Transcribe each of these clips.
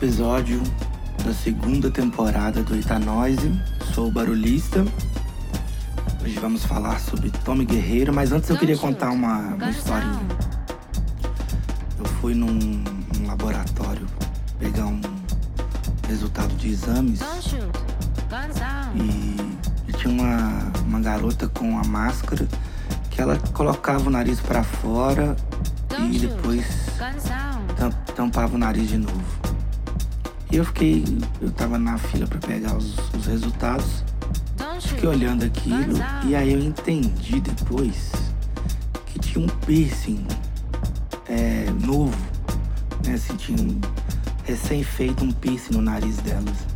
episódio da segunda temporada do Etanose. Sou o Barulhista. Hoje vamos falar sobre Tommy Guerreiro, mas antes eu queria contar uma, uma historinha. Eu fui num, num laboratório pegar um resultado de exames e, e tinha uma, uma garota com a máscara que ela colocava o nariz para fora e depois tampava o nariz de novo. E eu fiquei, eu tava na fila para pegar os, os resultados, fiquei olhando aquilo e aí eu entendi depois que tinha um piercing é, novo, né? Assim, tinha um recém-feito um piercing no nariz delas.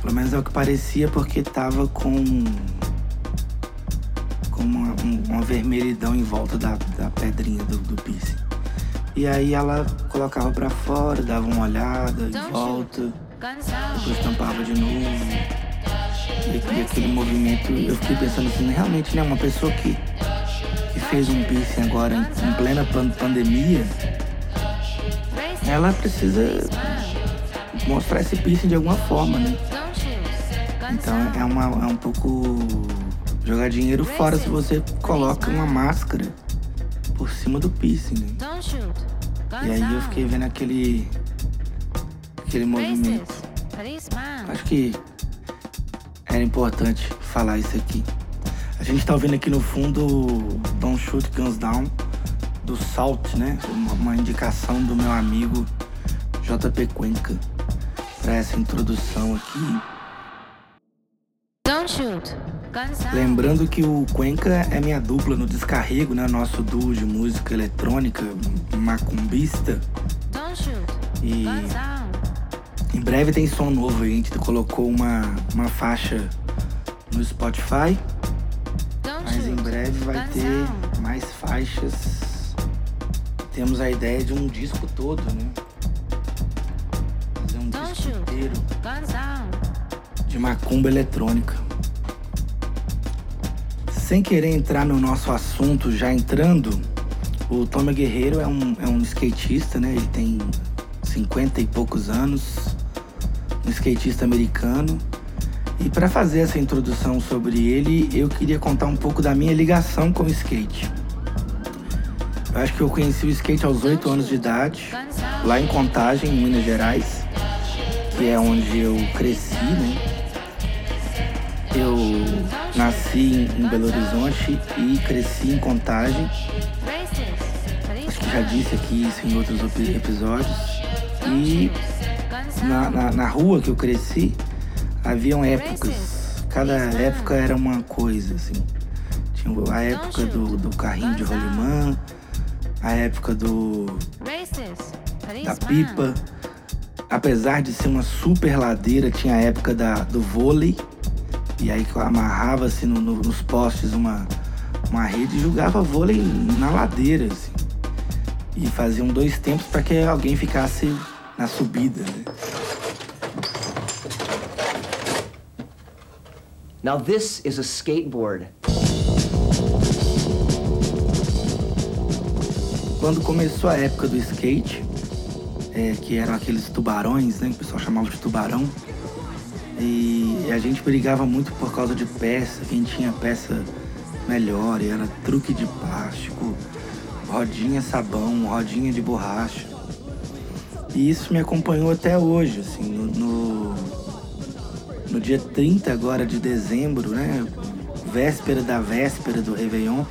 Pelo menos é o que parecia porque tava com com uma, um, uma vermelhidão em volta da, da pedrinha do, do piercing. E aí ela colocava para fora, dava uma olhada em volta, depois tampava de novo. E, e, aquele movimento, eu fiquei pensando assim, realmente, né, uma pessoa que, que fez um piercing agora em, em plena pandemia, ela precisa mostrar esse piercing de alguma forma, né? Então é, uma, é um pouco jogar dinheiro fora se você coloca uma máscara por cima do piercing, né? E aí eu fiquei vendo aquele. aquele movimento. Acho que era importante falar isso aqui. A gente tá ouvindo aqui no fundo Don't Shoot Guns Down do Salt, né? Uma indicação do meu amigo JP Cuenca para essa introdução aqui. Lembrando que o Cuenca é minha dupla no descarrego, né? Nosso duo de música eletrônica, macumbista. E em breve tem som novo. A gente colocou uma, uma faixa no Spotify. Mas em breve vai ter mais faixas. Temos a ideia de um disco todo, né? Fazer um disco inteiro de macumba eletrônica sem querer entrar no nosso assunto, já entrando, o Tommy Guerreiro é um, é um skatista, né? Ele tem 50 e poucos anos, um skatista americano. E para fazer essa introdução sobre ele, eu queria contar um pouco da minha ligação com o skate. Eu acho que eu conheci o skate aos 8 anos de idade, lá em Contagem, em Minas Gerais, que é onde eu cresci, né? Eu nasci em Belo Horizonte e cresci em Contagem. Acho que já disse aqui isso em outros episódios. E na, na, na rua que eu cresci, haviam épocas. Cada época era uma coisa, assim. Tinha a época do, do carrinho de rolimã, a época do da pipa. Apesar de ser uma super ladeira, tinha a época da, do vôlei e aí amarrava-se no, no, nos postes uma, uma rede e jogava vôlei na ladeira, assim. E faziam dois tempos para que alguém ficasse na subida, né? Now this is a skateboard. Quando começou a época do skate, é, que eram aqueles tubarões, né? Que o pessoal chamava de tubarão. E a gente brigava muito por causa de peça, quem tinha peça melhor, e era truque de plástico, rodinha sabão, rodinha de borracha. E isso me acompanhou até hoje, assim, no, no, no dia 30 agora de dezembro, né? Véspera da véspera do Réveillon,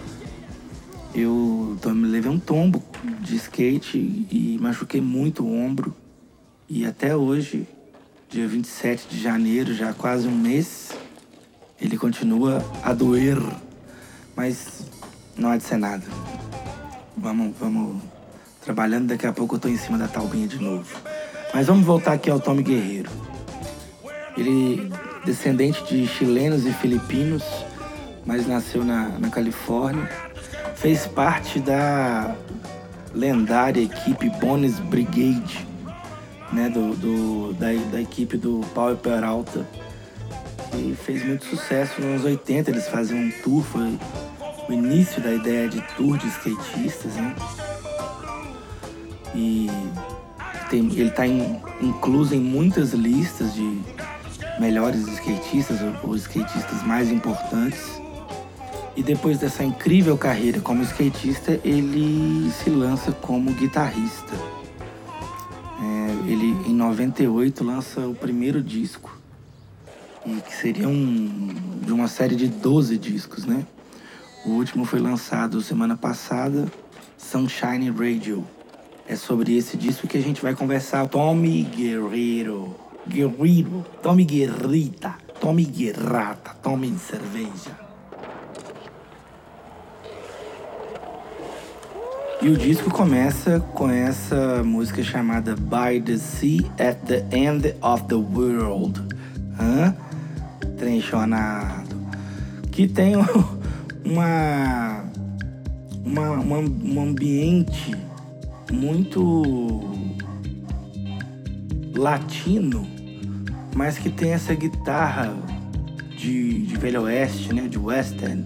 eu me levei um tombo de skate e machuquei muito o ombro. E até hoje dia 27 de janeiro, já quase um mês. Ele continua a doer, mas não há de ser nada. Vamos, vamos trabalhando, daqui a pouco eu tô em cima da talbinha de novo. Mas vamos voltar aqui ao Tommy Guerreiro. Ele descendente de chilenos e filipinos, mas nasceu na, na Califórnia. Fez parte da lendária equipe Bones Brigade, né, do, do da, da, equipe do Paulo Peralta. E fez muito sucesso nos anos 80, eles faziam um tour, foi o início da ideia de tour de skatistas, né? E tem, ele está incluso em muitas listas de melhores skatistas ou, ou skatistas mais importantes. E depois dessa incrível carreira como skatista, ele se lança como guitarrista. Ele, em 98, lança o primeiro disco, e que seria um, de uma série de 12 discos, né? O último foi lançado semana passada, Sunshine Radio. É sobre esse disco que a gente vai conversar. Tommy Guerreiro. Guerreiro. Tommy Guerrita. Tommy Guerrata. Tommy cerveja. E o disco começa com essa música chamada By the Sea at the End of the World. Hã? Trenchonado. Que tem uma, uma, uma, um ambiente muito latino, mas que tem essa guitarra de, de Velho Oeste, né? De Western.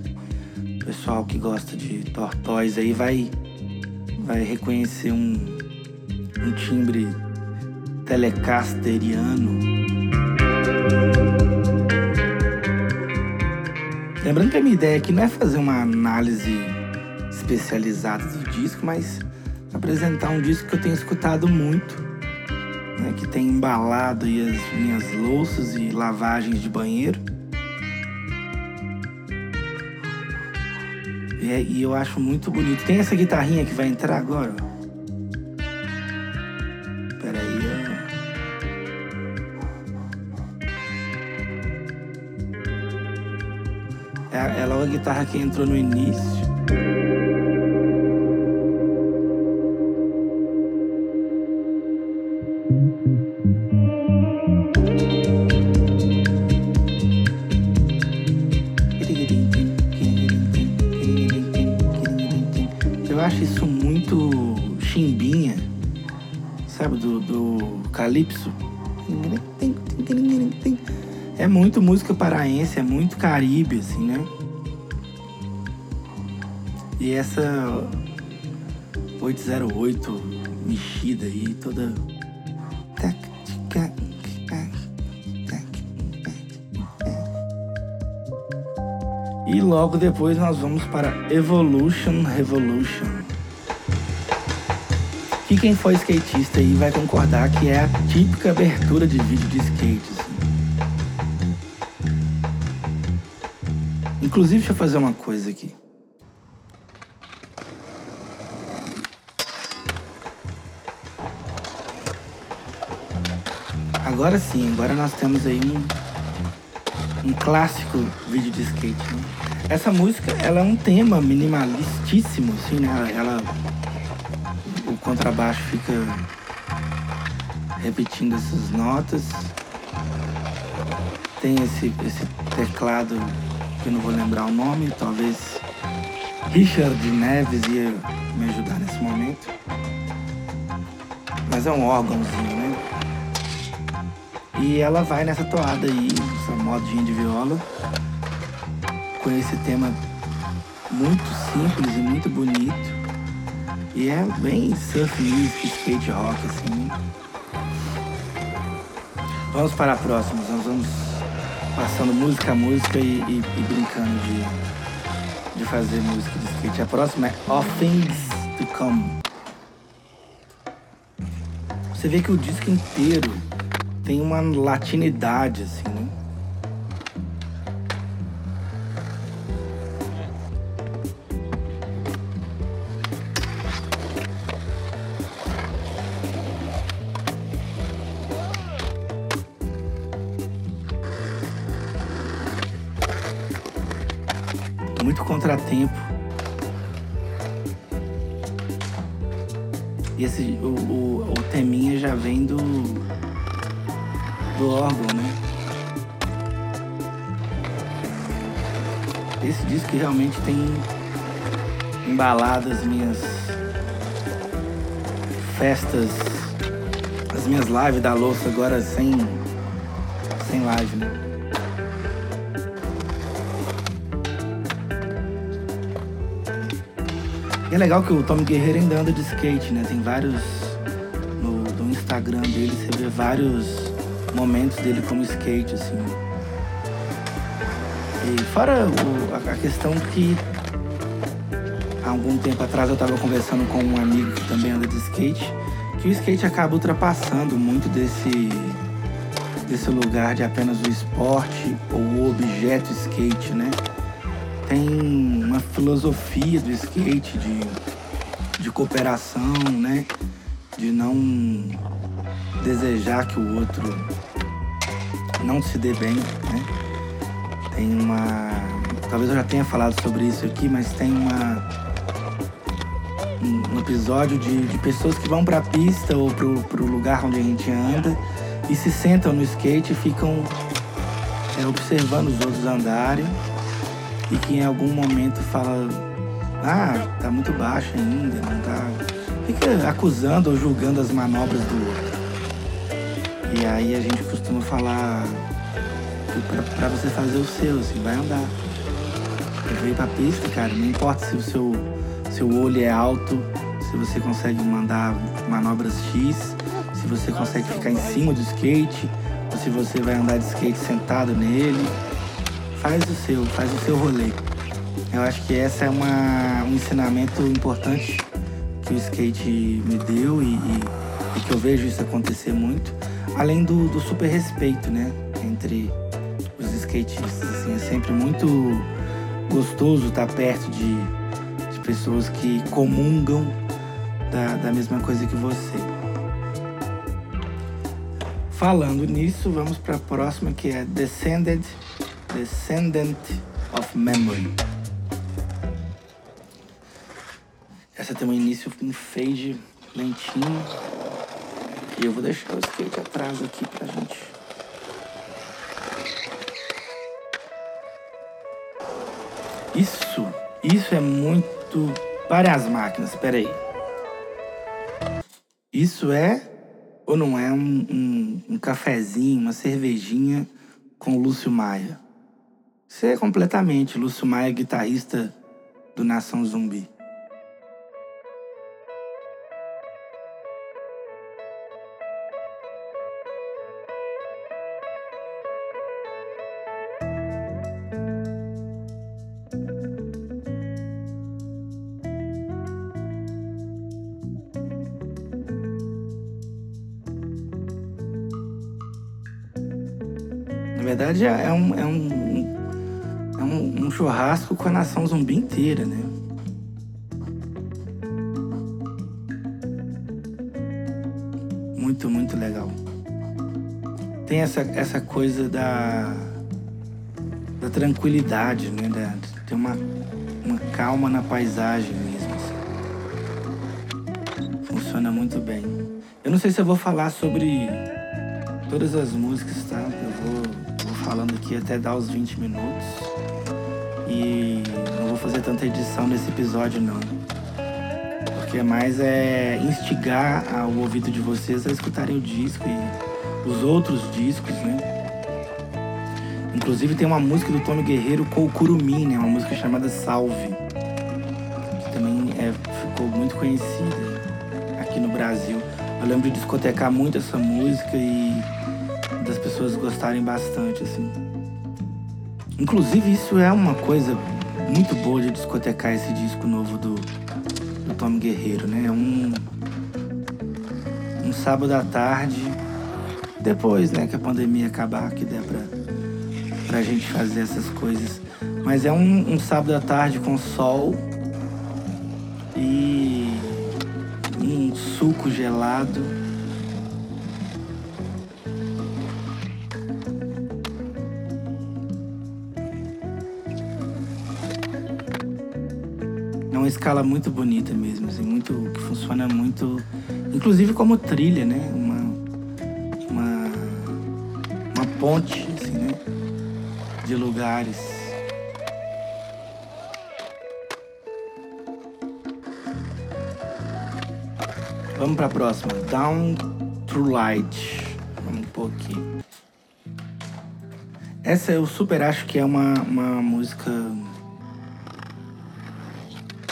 O pessoal que gosta de Tortoise aí vai vai reconhecer um, um timbre telecasteriano. Lembrando que a minha ideia aqui não é fazer uma análise especializada do disco, mas apresentar um disco que eu tenho escutado muito, né, que tem embalado as minhas louças e lavagens de banheiro. É, e eu acho muito bonito. Tem essa guitarrinha que vai entrar agora. Pera aí. É, ela é uma guitarra que entrou no início. Calypso. É muito música paraense, é muito caribe, assim, né? E essa 808 mexida aí, toda. E logo depois nós vamos para Evolution Revolution. Que quem for skatista aí vai concordar que é a típica abertura de vídeo de skate. Assim. Inclusive, deixa eu fazer uma coisa aqui. Agora sim, agora nós temos aí um, um clássico vídeo de skate. Né? Essa música, ela é um tema minimalistíssimo, assim, né? Ela contrabaixo fica repetindo essas notas. Tem esse, esse teclado que eu não vou lembrar o nome, talvez Richard Neves ia me ajudar nesse momento. Mas é um órgãozinho, né? E ela vai nessa toada aí, essa modinha de viola, com esse tema muito simples e muito bonito. E é bem surf music, skate rock, assim. Vamos para a próxima, nós vamos passando música a música e, e, e brincando de, de fazer música de skate. A próxima é All Things to Come. Você vê que o disco inteiro tem uma latinidade, assim, né? Contratempo. E esse, o, o, o teminha já vem do, do órgão, né? Esse disco realmente tem embalado as minhas festas, as minhas lives da louça agora sem, sem live, né? É legal que o Tommy Guerreiro ainda anda de skate, né? Tem vários. No, no Instagram dele, você vê vários momentos dele como skate, assim. E fora o, a, a questão que há algum tempo atrás eu estava conversando com um amigo que também anda de skate, que o skate acaba ultrapassando muito desse desse lugar de apenas o esporte ou o objeto skate, né? Tem uma filosofia do skate de, de cooperação, né? De não desejar que o outro não se dê bem, né? Tem uma. Talvez eu já tenha falado sobre isso aqui, mas tem uma. Um episódio de, de pessoas que vão pra pista ou pro, pro lugar onde a gente anda e se sentam no skate e ficam é, observando os outros andarem e que em algum momento fala ah, tá muito baixo ainda, não tá. Fica acusando ou julgando as manobras do outro. E aí a gente costuma falar pra você fazer o seu, assim, vai andar. Eu veio pra pista, cara, não importa se o seu, seu olho é alto, se você consegue mandar manobras X, se você consegue ficar em cima do skate, ou se você vai andar de skate sentado nele. Faz o seu, faz o seu rolê. Eu acho que essa é uma, um ensinamento importante que o skate me deu e, e, e que eu vejo isso acontecer muito. Além do, do, super respeito, né? Entre os skatistas. Assim, é sempre muito gostoso estar perto de, de pessoas que comungam da, da mesma coisa que você. Falando nisso, vamos para a próxima que é Descended, Descendant of Memory. Essa tem um início, um fade lentinho. E eu vou deixar o skate atrás aqui pra gente. Isso, isso é muito para as máquinas. Espera aí. Isso é ou não é um, um, um cafezinho, uma cervejinha com Lúcio Maia? Isso é completamente Lúcio Maia, guitarrista do Nação Zumbi. verdade é, é um, é é um churrasco com a nação zumbi inteira, né? Muito, muito legal. Tem essa, essa coisa da, da tranquilidade, né? Da, tem uma, uma calma na paisagem mesmo. Assim. Funciona muito bem. Eu não sei se eu vou falar sobre todas as músicas, tá? Eu vou falando aqui até dar os 20 minutos. E não vou fazer tanta edição nesse episódio não. Porque mais é instigar o ouvido de vocês a escutarem o disco e os outros discos, né? Inclusive tem uma música do Tony Guerreiro com Curumim, né? Uma música chamada Salve. Que também é, ficou muito conhecida aqui no Brasil. Eu lembro de discotecar muito essa música e das pessoas gostarem bastante, assim. Inclusive, isso é uma coisa muito boa de discotecar esse disco novo do, do Tom Guerreiro, né? É um, um sábado à tarde, depois, né, que a pandemia acabar, que der pra, pra gente fazer essas coisas. Mas é um, um sábado à tarde com sol e um suco gelado uma escala muito bonita mesmo, assim, muito que funciona muito, inclusive como trilha, né? Uma uma uma ponte, assim, né? De lugares. Vamos para a próxima. Down Through Light. Vamos um pouquinho. Essa eu super acho que é uma, uma música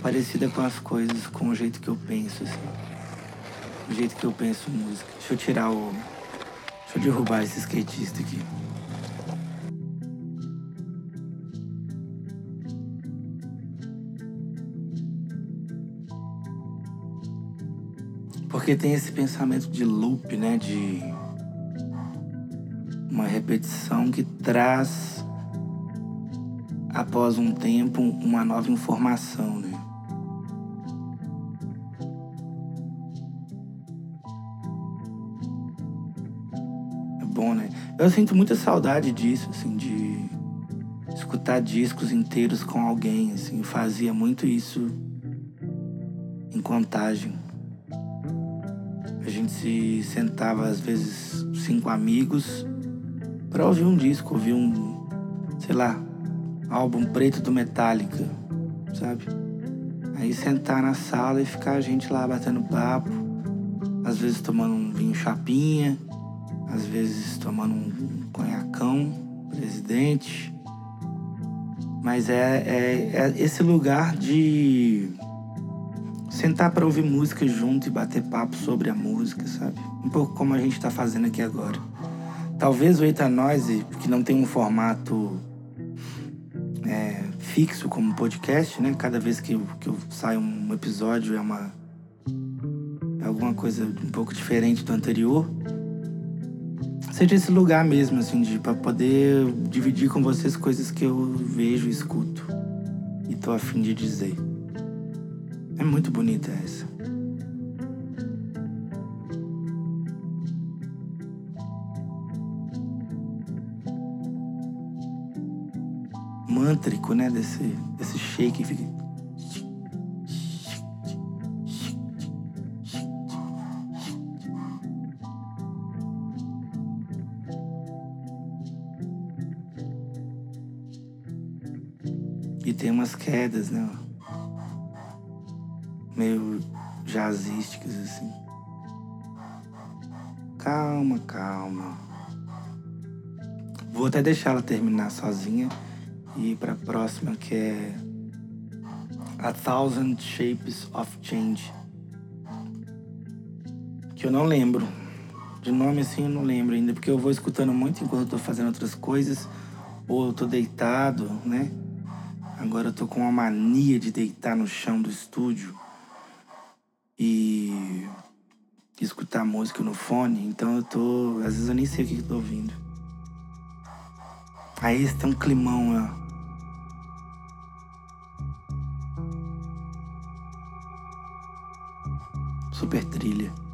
parecida com as coisas, com o jeito que eu penso, assim. o jeito que eu penso música. Deixa eu tirar o. Deixa eu derrubar esse skatista aqui. Porque tem esse pensamento de loop, né? De uma repetição que traz após um tempo uma nova informação, né? Eu sinto muita saudade disso, assim, de escutar discos inteiros com alguém, assim, fazia muito isso em contagem. A gente se sentava às vezes cinco amigos para ouvir um disco, ouvir um, sei lá, álbum preto do Metallica, sabe? Aí sentar na sala e ficar a gente lá batendo papo, às vezes tomando um vinho chapinha, às vezes tomando um conhacão, presidente. Mas é, é, é esse lugar de sentar para ouvir música junto e bater papo sobre a música, sabe? Um pouco como a gente está fazendo aqui agora. Talvez o Eita Noise, que não tem um formato é, fixo como podcast, né? Cada vez que que eu saio um episódio é uma é alguma coisa um pouco diferente do anterior. Seja esse lugar mesmo, assim, de para poder dividir com vocês coisas que eu vejo escuto e tô afim de dizer. É muito bonita essa. mântrico, né? Desse, desse shake umas quedas, né? Meio jazzísticas assim. Calma, calma. Vou até deixar ela terminar sozinha e para a próxima que é A Thousand Shapes of Change. Que eu não lembro. De nome assim eu não lembro ainda, porque eu vou escutando muito enquanto eu tô fazendo outras coisas, ou eu tô deitado, né? Agora eu tô com uma mania de deitar no chão do estúdio e escutar música no fone, então eu tô. Às vezes eu nem sei o que, que eu tô ouvindo. Aí esse tem um climão, ó. super trilha.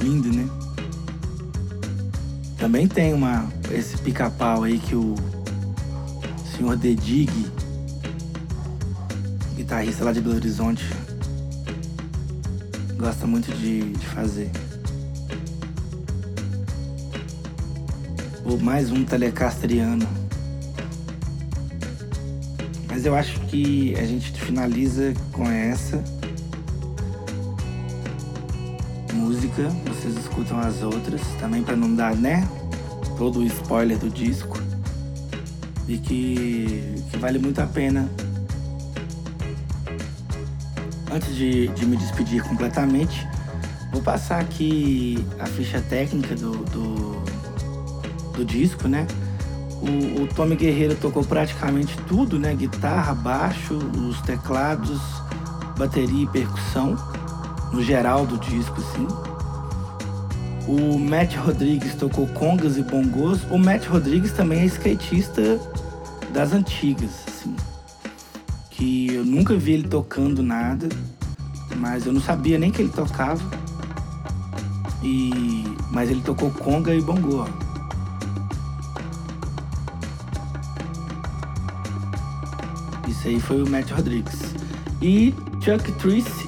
Lindo, né? Também tem uma esse pica-pau aí que o senhor Dedig guitarrista lá de Belo Horizonte gosta muito de, de fazer. Mais um telecastriano. Mas eu acho que a gente finaliza com essa música. Vocês escutam as outras também para não dar, né? Todo o spoiler do disco. E que, que vale muito a pena antes de, de, me despedir completamente, vou passar aqui a ficha técnica do, do, do disco, né? O, o Tommy Guerreiro tocou praticamente tudo, né? Guitarra, baixo, os teclados, bateria e percussão, no geral do disco, assim. O Matt Rodrigues tocou congas e bongos. O Matt Rodrigues também é skatista das antigas, assim que eu nunca vi ele tocando nada, mas eu não sabia nem que ele tocava. E mas ele tocou conga e bongô. Isso aí foi o Matt Rodrigues. E Chuck Trice,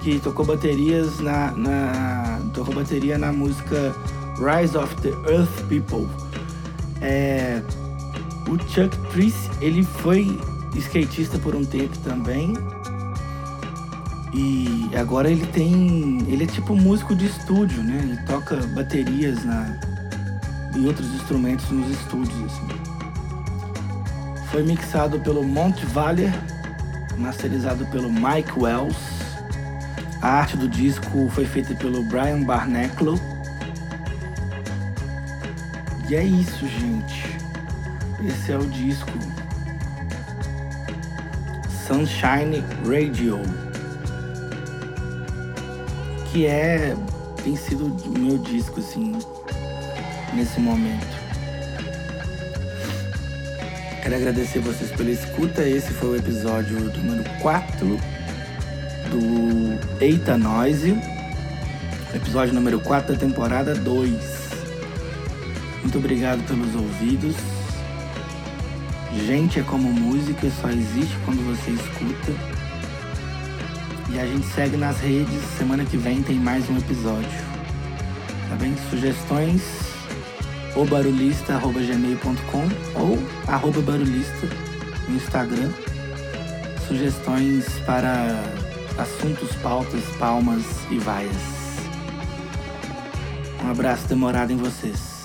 que tocou baterias na, na tocou bateria na música Rise of the Earth People. É, o Chuck Trice, ele foi skatista por um tempo também. E agora ele tem. Ele é tipo músico de estúdio, né? Ele toca baterias na, e outros instrumentos nos estúdios. Assim. Foi mixado pelo Monte Valer, masterizado pelo Mike Wells. A arte do disco foi feita pelo Brian Barneclo. E é isso, gente. Esse é o disco Sunshine Radio, que é tem sido o meu disco assim nesse momento. Quero agradecer vocês pela escuta. Esse foi o episódio número 4 do Eita Noise. Episódio número 4 da temporada 2. Muito obrigado pelos ouvidos. Gente é como música, só existe quando você escuta. E a gente segue nas redes. Semana que vem tem mais um episódio. Tá bem? Sugestões obarulhista.gmail.com ou arroba barulhista no Instagram. Sugestões para assuntos, pautas, palmas e vaias. Um abraço demorado em vocês.